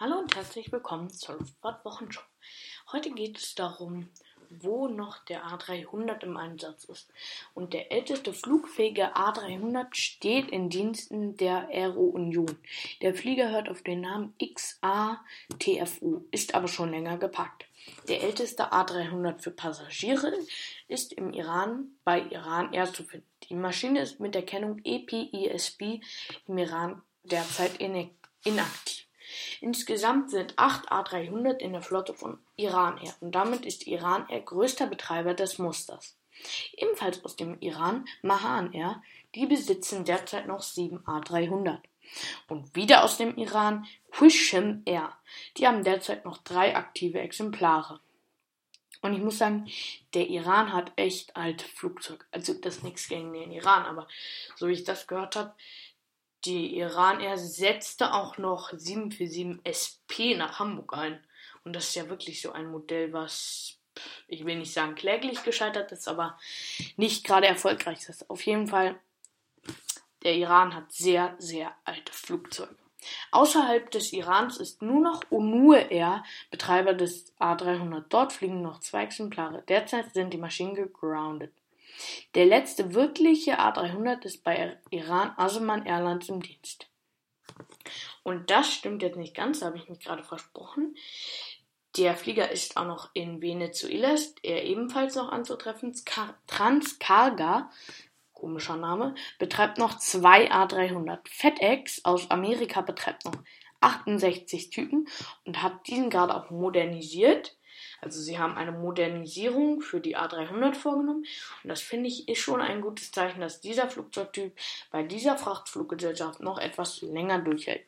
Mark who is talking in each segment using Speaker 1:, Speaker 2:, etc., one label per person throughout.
Speaker 1: Hallo und herzlich willkommen zur Luftfahrt-Wochenshow. Heute geht es darum, wo noch der A300 im Einsatz ist. Und der älteste flugfähige A300 steht in Diensten der Aero Union. Der Flieger hört auf den Namen XATFU, ist aber schon länger geparkt. Der älteste A300 für Passagiere ist im Iran bei Iran Air zu finden. Die Maschine ist mit der Kennung EPISB im Iran derzeit inaktiv. Insgesamt sind acht A300 in der Flotte von Iran Air und damit ist Iran Air größter Betreiber des Musters. Ebenfalls aus dem Iran Mahan Air, die besitzen derzeit noch sieben A300. Und wieder aus dem Iran Hisham Air, die haben derzeit noch drei aktive Exemplare. Und ich muss sagen, der Iran hat echt alte Flugzeuge. Also das ist nichts gegen den Iran, aber so wie ich das gehört habe, die Iran Air setzte auch noch 747 SP nach Hamburg ein. Und das ist ja wirklich so ein Modell, was, ich will nicht sagen kläglich gescheitert ist, aber nicht gerade erfolgreich ist. Auf jeden Fall, der Iran hat sehr, sehr alte Flugzeuge. Außerhalb des Irans ist nur noch Onur Air Betreiber des A300. Dort fliegen noch zwei Exemplare. Derzeit sind die Maschinen gegroundet. Der letzte wirkliche A300 ist bei Iran Aseman Airlines im Dienst. Und das stimmt jetzt nicht ganz, habe ich mich gerade versprochen. Der Flieger ist auch noch in Venezuela, ist er ebenfalls noch anzutreffen. Transcarga, komischer Name, betreibt noch zwei A300. FedEx aus Amerika betreibt noch 68 Typen und hat diesen gerade auch modernisiert. Also sie haben eine Modernisierung für die A300 vorgenommen und das finde ich ist schon ein gutes Zeichen, dass dieser Flugzeugtyp bei dieser Frachtfluggesellschaft noch etwas länger durchhält.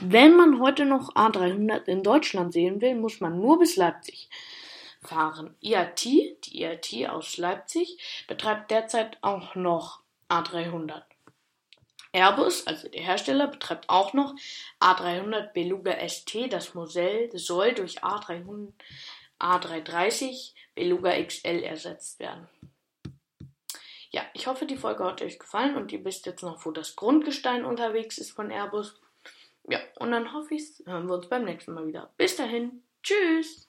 Speaker 1: Wenn man heute noch A300 in Deutschland sehen will, muss man nur bis Leipzig fahren. IAT, die IAT aus Leipzig, betreibt derzeit auch noch A300. Airbus, also der Hersteller, betreibt auch noch A300 Beluga ST. Das Modell soll durch A300 A330 Beluga XL ersetzt werden. Ja, ich hoffe, die Folge hat euch gefallen und ihr wisst jetzt noch, wo das Grundgestein unterwegs ist von Airbus. Ja, und dann hoffe ich, hören wir uns beim nächsten Mal wieder. Bis dahin, tschüss!